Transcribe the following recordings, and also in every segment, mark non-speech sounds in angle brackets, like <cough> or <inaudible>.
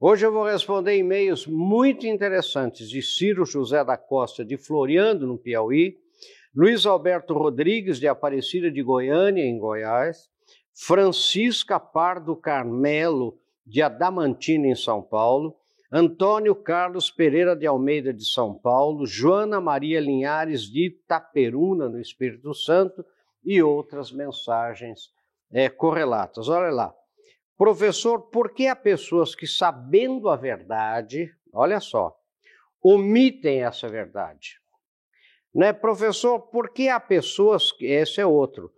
Hoje eu vou responder e-mails muito interessantes de Ciro José da Costa de Floriano, no Piauí, Luiz Alberto Rodrigues de Aparecida de Goiânia, em Goiás, Francisca Pardo Carmelo de Adamantina, em São Paulo, Antônio Carlos Pereira de Almeida de São Paulo, Joana Maria Linhares de Itaperuna, no Espírito Santo, e outras mensagens é, correlatas. Olha lá. Professor, por que há pessoas que, sabendo a verdade, olha só, omitem essa verdade? Né, professor, por que há pessoas, esse é outro,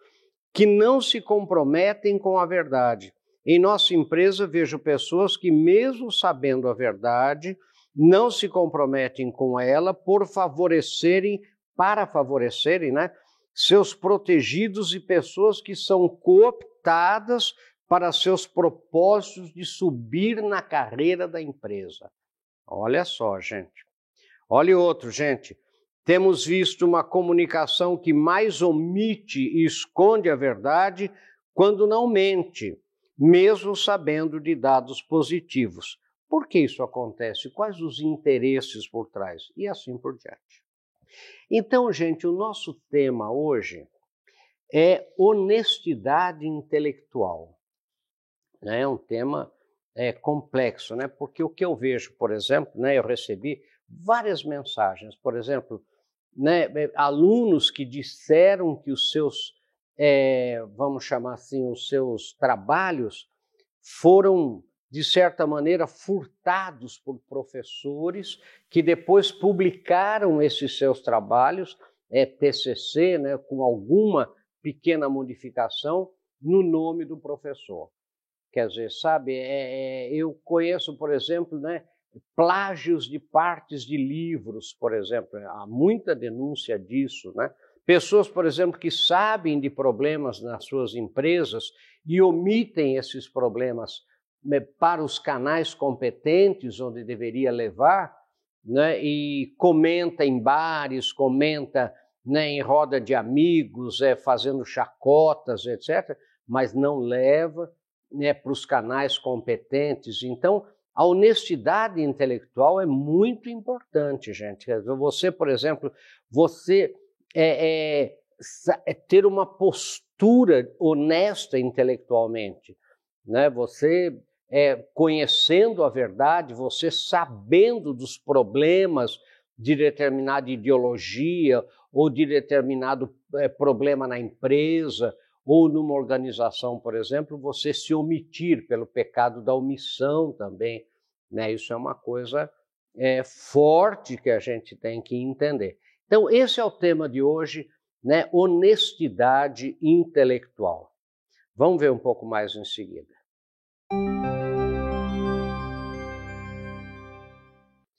que não se comprometem com a verdade? Em nossa empresa, vejo pessoas que, mesmo sabendo a verdade, não se comprometem com ela por favorecerem, para favorecerem, né, seus protegidos e pessoas que são cooptadas para seus propósitos de subir na carreira da empresa. Olha só, gente. Olha outro, gente. Temos visto uma comunicação que mais omite e esconde a verdade quando não mente, mesmo sabendo de dados positivos. Por que isso acontece? Quais os interesses por trás? E assim por diante. Então, gente, o nosso tema hoje é honestidade intelectual né? é um tema é, complexo, né? porque o que eu vejo, por exemplo, né, eu recebi várias mensagens, por exemplo, né, é, alunos que disseram que os seus, é, vamos chamar assim, os seus trabalhos foram, de certa maneira, furtados por professores que depois publicaram esses seus trabalhos, é, TCC, né, com alguma pequena modificação, no nome do professor. Quer dizer, sabe, é, é, eu conheço, por exemplo, né, plágios de partes de livros, por exemplo, há muita denúncia disso, né? Pessoas, por exemplo, que sabem de problemas nas suas empresas e omitem esses problemas né, para os canais competentes onde deveria levar, né, e comenta em bares, comenta né, em roda de amigos, é, fazendo chacotas, etc., mas não leva né, para os canais competentes. Então, a honestidade intelectual é muito importante, gente. Você, por exemplo, você é, é, é ter uma postura honesta intelectualmente, né? Você é, conhecendo a verdade, você sabendo dos problemas de determinada ideologia ou de determinado é, problema na empresa ou numa organização, por exemplo, você se omitir pelo pecado da omissão também. Né? Isso é uma coisa é, forte que a gente tem que entender. Então, esse é o tema de hoje, né? honestidade intelectual. Vamos ver um pouco mais em seguida.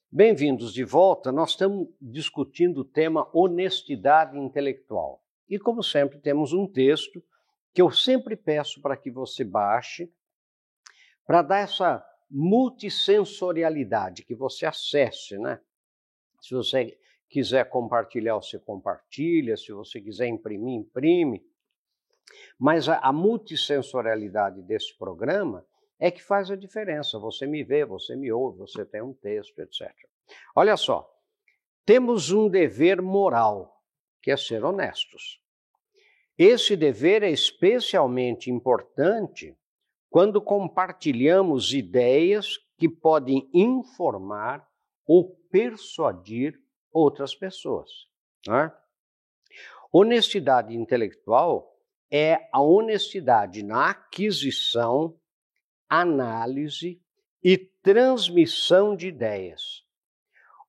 Bem-vindos de volta. Nós estamos discutindo o tema honestidade intelectual. E, como sempre, temos um texto que eu sempre peço para que você baixe, para dar essa multissensorialidade, que você acesse, né? Se você quiser compartilhar, você compartilha, se você quiser imprimir, imprime. Mas a, a multissensorialidade desse programa é que faz a diferença. Você me vê, você me ouve, você tem um texto, etc. Olha só, temos um dever moral, que é ser honestos. Esse dever é especialmente importante quando compartilhamos ideias que podem informar ou persuadir outras pessoas. Né? Honestidade intelectual é a honestidade na aquisição, análise e transmissão de ideias.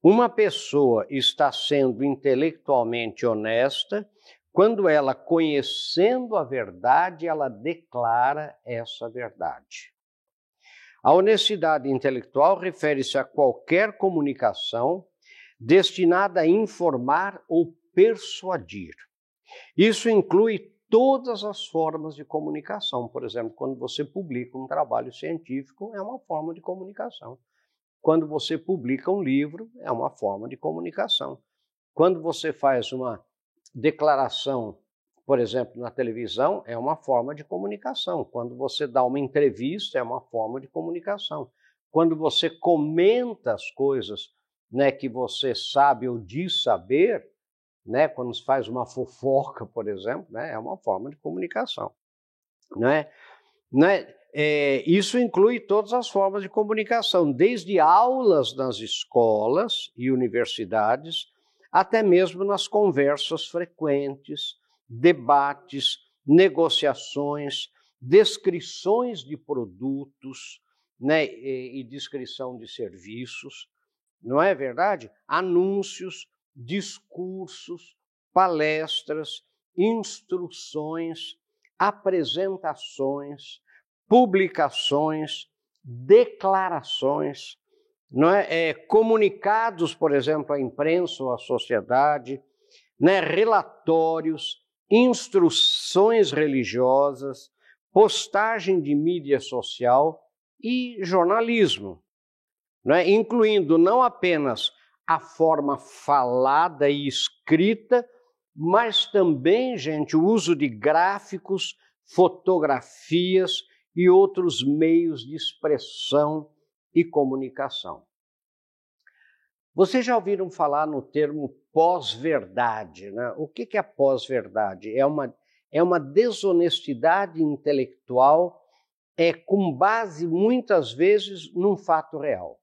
Uma pessoa está sendo intelectualmente honesta quando ela, conhecendo a verdade, ela declara essa verdade. A honestidade intelectual refere-se a qualquer comunicação destinada a informar ou persuadir. Isso inclui todas as formas de comunicação. Por exemplo, quando você publica um trabalho científico, é uma forma de comunicação. Quando você publica um livro, é uma forma de comunicação. Quando você faz uma declaração, por exemplo, na televisão, é uma forma de comunicação. Quando você dá uma entrevista, é uma forma de comunicação. quando você comenta as coisas né, que você sabe ou diz saber, né, quando se faz uma fofoca, por exemplo, né, é uma forma de comunicação. Né? Né? É, isso inclui todas as formas de comunicação, desde aulas nas escolas e universidades, até mesmo nas conversas frequentes, debates, negociações, descrições de produtos né, e, e descrição de serviços, não é verdade? Anúncios, discursos, palestras, instruções, apresentações, publicações, declarações, não é? é? comunicados, por exemplo, à imprensa ou à sociedade, né? relatórios, instruções religiosas, postagem de mídia social e jornalismo, é? incluindo não apenas a forma falada e escrita, mas também, gente, o uso de gráficos, fotografias e outros meios de expressão e comunicação. Vocês já ouviram falar no termo pós-verdade, né? O que é pós-verdade? É uma, é uma desonestidade intelectual é com base muitas vezes num fato real.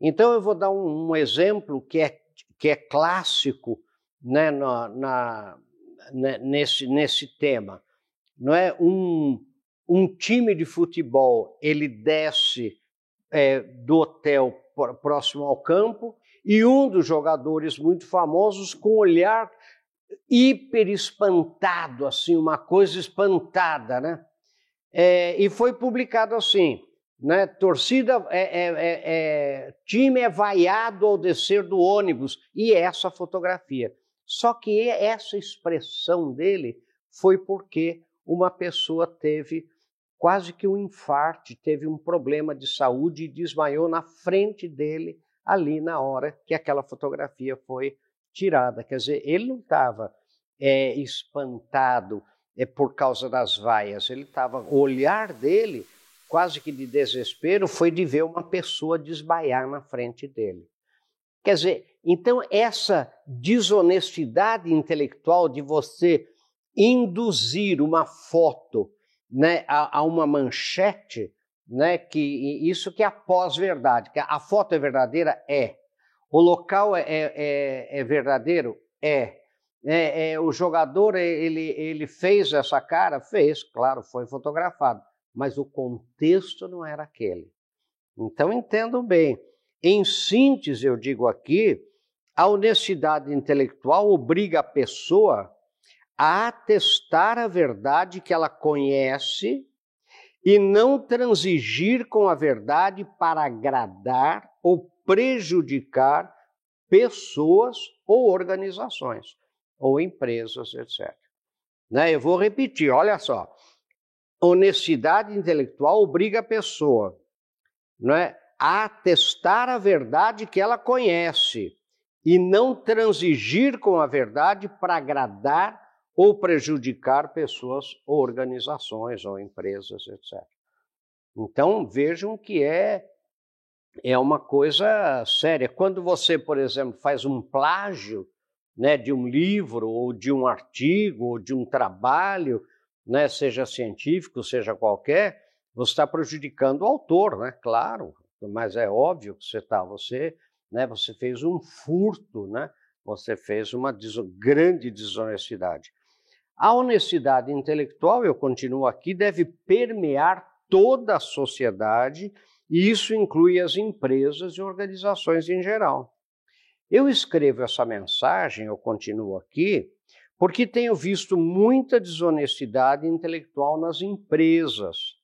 Então eu vou dar um, um exemplo que é, que é clássico né, na, na, né, nesse, nesse tema. Não é um, um time de futebol ele desce é, do hotel próximo ao campo e um dos jogadores muito famosos com um olhar hiper espantado, assim, uma coisa espantada, né? É, e foi publicado assim, né? Torcida, é, é, é, é time é vaiado ao descer do ônibus e essa fotografia. Só que essa expressão dele foi porque uma pessoa teve quase que um infarte, teve um problema de saúde e desmaiou na frente dele ali na hora que aquela fotografia foi tirada. Quer dizer, ele não estava é, espantado é, por causa das vaias, ele estava, o olhar dele, quase que de desespero, foi de ver uma pessoa desmaiar na frente dele. Quer dizer, então essa desonestidade intelectual de você induzir uma foto né, a, a uma manchete, né, que isso que é a pós-verdade, que a foto é verdadeira? É. O local é, é, é, é verdadeiro? É. é. é. o jogador, ele, ele fez essa cara? Fez, claro, foi fotografado, mas o contexto não era aquele. Então entendam bem. Em síntese, eu digo aqui, a honestidade intelectual obriga a pessoa a atestar a verdade que ela conhece e não transigir com a verdade para agradar ou prejudicar pessoas ou organizações ou empresas, etc. Né? Eu vou repetir, olha só. Honestidade intelectual obriga a pessoa né, a atestar a verdade que ela conhece e não transigir com a verdade para agradar ou prejudicar pessoas ou organizações ou empresas, etc. Então vejam que é é uma coisa séria. Quando você, por exemplo, faz um plágio, né, de um livro ou de um artigo ou de um trabalho, né, seja científico, seja qualquer, você está prejudicando o autor, né? Claro, mas é óbvio que você está, você, né, você fez um furto, né? Você fez uma grande desonestidade. A honestidade intelectual, eu continuo aqui, deve permear toda a sociedade e isso inclui as empresas e organizações em geral. Eu escrevo essa mensagem, eu continuo aqui, porque tenho visto muita desonestidade intelectual nas empresas.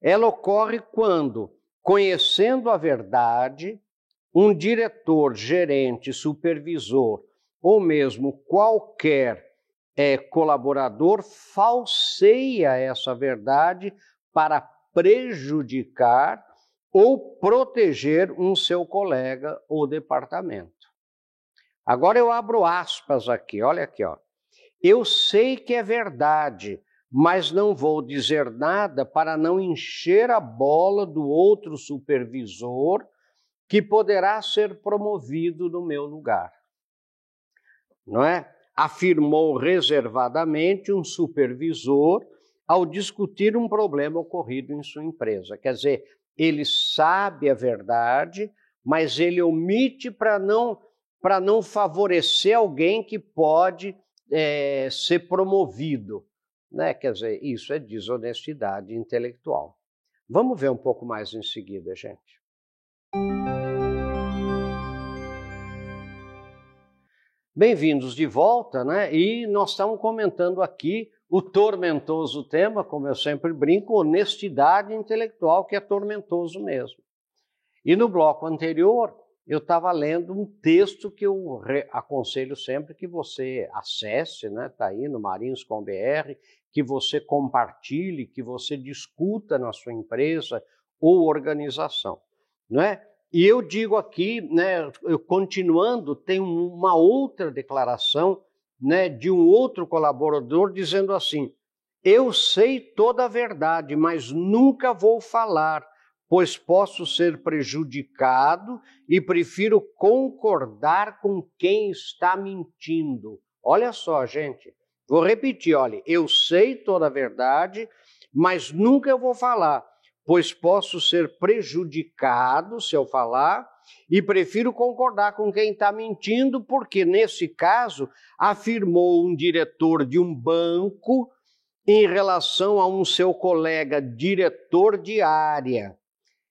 Ela ocorre quando, conhecendo a verdade, um diretor, gerente, supervisor ou mesmo qualquer é, colaborador falseia essa verdade para prejudicar ou proteger um seu colega ou departamento. Agora eu abro aspas aqui, olha aqui, ó. Eu sei que é verdade, mas não vou dizer nada para não encher a bola do outro supervisor que poderá ser promovido no meu lugar. Não é? Afirmou reservadamente um supervisor ao discutir um problema ocorrido em sua empresa. Quer dizer, ele sabe a verdade, mas ele omite para não para não favorecer alguém que pode é, ser promovido. Né? Quer dizer, isso é desonestidade intelectual. Vamos ver um pouco mais em seguida, gente. Bem-vindos de volta, né? E nós estamos comentando aqui o tormentoso tema, como eu sempre brinco, honestidade intelectual, que é tormentoso mesmo. E no bloco anterior, eu estava lendo um texto que eu aconselho sempre que você acesse, né? Está aí no Marinhos.com.br, que você compartilhe, que você discuta na sua empresa ou organização, não é? E eu digo aqui, né, continuando, tem uma outra declaração né, de um outro colaborador dizendo assim: Eu sei toda a verdade, mas nunca vou falar, pois posso ser prejudicado e prefiro concordar com quem está mentindo. Olha só, gente, vou repetir: olha, eu sei toda a verdade, mas nunca vou falar, pois posso ser prejudicado se eu falar e prefiro concordar com quem está mentindo, porque nesse caso afirmou um diretor de um banco em relação a um seu colega diretor de área.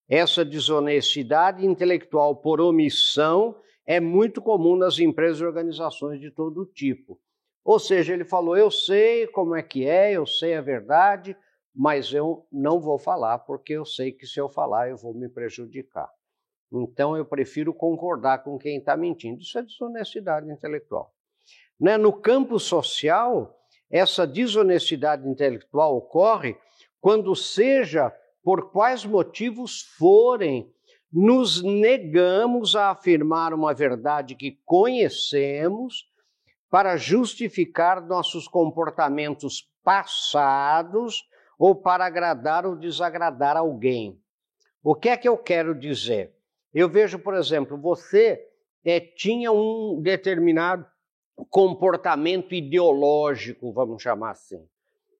Essa desonestidade intelectual por omissão é muito comum nas empresas e organizações de todo tipo. Ou seja, ele falou: eu sei como é que é, eu sei a verdade, mas eu não vou falar porque eu sei que se eu falar eu vou me prejudicar. Então eu prefiro concordar com quem está mentindo. Isso é desonestidade intelectual. Né? No campo social, essa desonestidade intelectual ocorre quando, seja por quais motivos forem, nos negamos a afirmar uma verdade que conhecemos para justificar nossos comportamentos passados ou para agradar ou desagradar alguém. O que é que eu quero dizer? Eu vejo, por exemplo, você é, tinha um determinado comportamento ideológico, vamos chamar assim,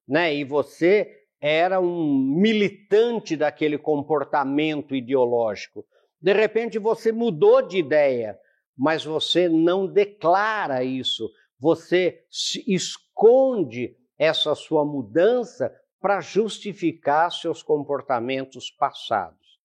né? E você era um militante daquele comportamento ideológico. De repente você mudou de ideia, mas você não declara isso. Você esconde essa sua mudança para justificar seus comportamentos passados.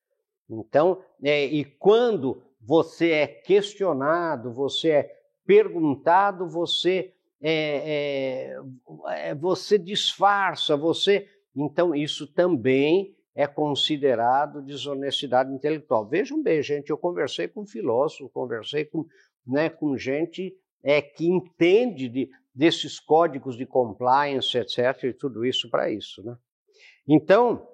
Então, é, e quando você é questionado, você é perguntado, você é, é, é, você disfarça, você. Então, isso também é considerado desonestidade intelectual. Vejam bem, gente, eu conversei com filósofos, conversei com, né, com gente é, que entende de, desses códigos de compliance, etc., e tudo isso para isso. Né? Então,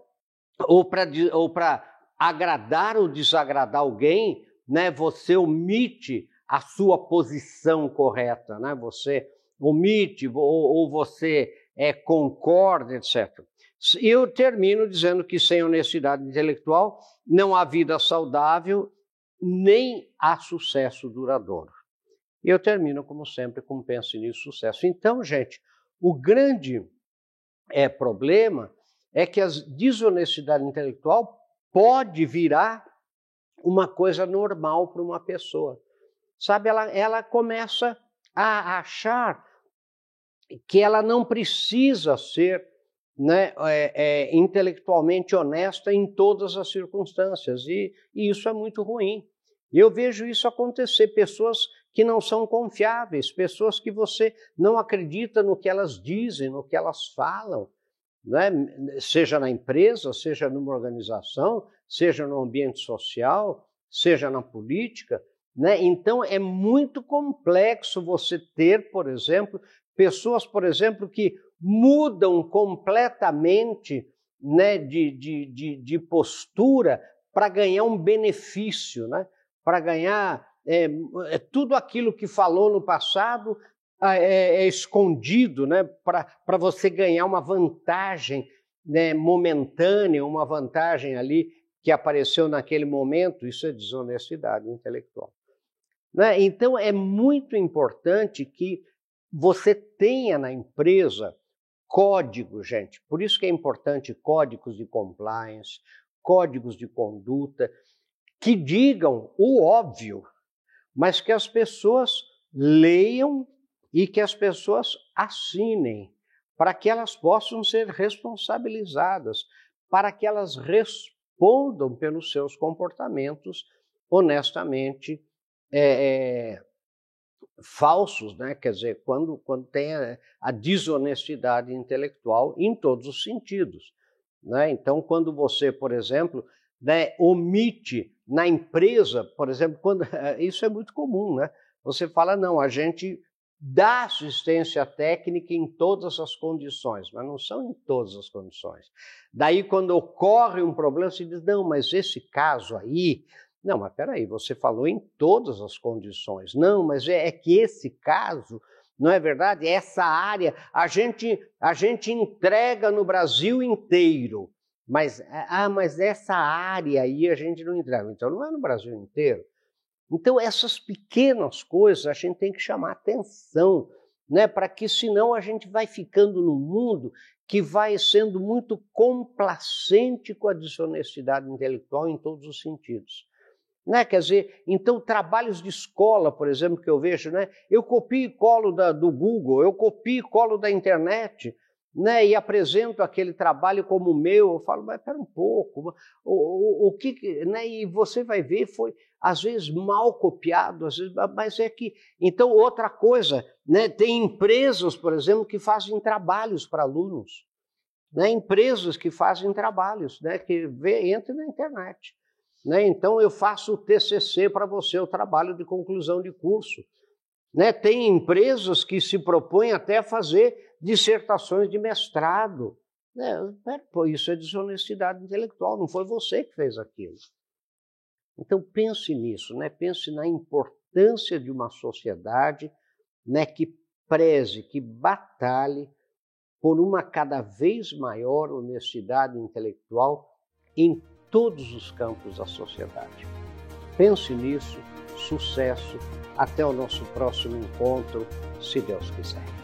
ou para agradar ou desagradar alguém, né, você omite a sua posição correta, né? você omite ou, ou você é, concorda, etc. Eu termino dizendo que sem honestidade intelectual não há vida saudável nem há sucesso duradouro. E eu termino, como sempre, com pense nisso, sucesso. Então, gente, o grande é, problema é que a desonestidade intelectual pode virar uma coisa normal para uma pessoa. Sabe, ela, ela começa a achar que ela não precisa ser né, é, é, intelectualmente honesta em todas as circunstâncias, e, e isso é muito ruim. Eu vejo isso acontecer, pessoas que não são confiáveis, pessoas que você não acredita no que elas dizem, no que elas falam, né? seja na empresa, seja numa organização, seja no ambiente social, seja na política. Né? Então é muito complexo você ter, por exemplo, pessoas, por exemplo, que mudam completamente né, de, de, de, de postura para ganhar um benefício, né? para ganhar é, é, tudo aquilo que falou no passado ah, é, é escondido né, para você ganhar uma vantagem né, momentânea, uma vantagem ali que apareceu naquele momento, isso é desonestidade intelectual. Né? Então, é muito importante que você tenha na empresa código, gente. Por isso que é importante códigos de compliance, códigos de conduta, que digam o óbvio, mas que as pessoas leiam e que as pessoas assinem, para que elas possam ser responsabilizadas, para que elas respondam pelos seus comportamentos honestamente é, é, falsos, né? quer dizer, quando, quando tem a, a desonestidade intelectual em todos os sentidos. Né? Então, quando você, por exemplo, né, omite na empresa, por exemplo, quando <laughs> isso é muito comum, né? Você fala, não, a gente dá assistência técnica em todas as condições, mas não são em todas as condições. Daí, quando ocorre um problema, se diz, não, mas esse caso aí. Não, mas peraí, você falou em todas as condições. Não, mas é, é que esse caso, não é verdade? Essa área, a gente, a gente entrega no Brasil inteiro. Mas, ah, mas essa área aí a gente não entrega. Então não é no Brasil inteiro. Então, essas pequenas coisas a gente tem que chamar atenção, né? para que senão a gente vai ficando no mundo que vai sendo muito complacente com a desonestidade intelectual em todos os sentidos. Né? Quer dizer, então, trabalhos de escola, por exemplo, que eu vejo, né? eu copio e colo da, do Google, eu copio e colo da internet, né, e apresento aquele trabalho como meu, eu falo, mas espera um pouco, o, o, o que, né, e você vai ver, foi às vezes mal copiado, às vezes, mas é que, então outra coisa, né, tem empresas, por exemplo, que fazem trabalhos para alunos, né, empresas que fazem trabalhos, né, que vê, entra na internet, né, então eu faço o TCC para você, o trabalho de conclusão de curso, né, tem empresas que se propõem até a fazer dissertações de mestrado. Né? Pô, isso é desonestidade intelectual, não foi você que fez aquilo. Então pense nisso, né? pense na importância de uma sociedade né, que preze, que batalhe por uma cada vez maior honestidade intelectual em todos os campos da sociedade. Pense nisso, sucesso, até o nosso próximo encontro, se Deus quiser.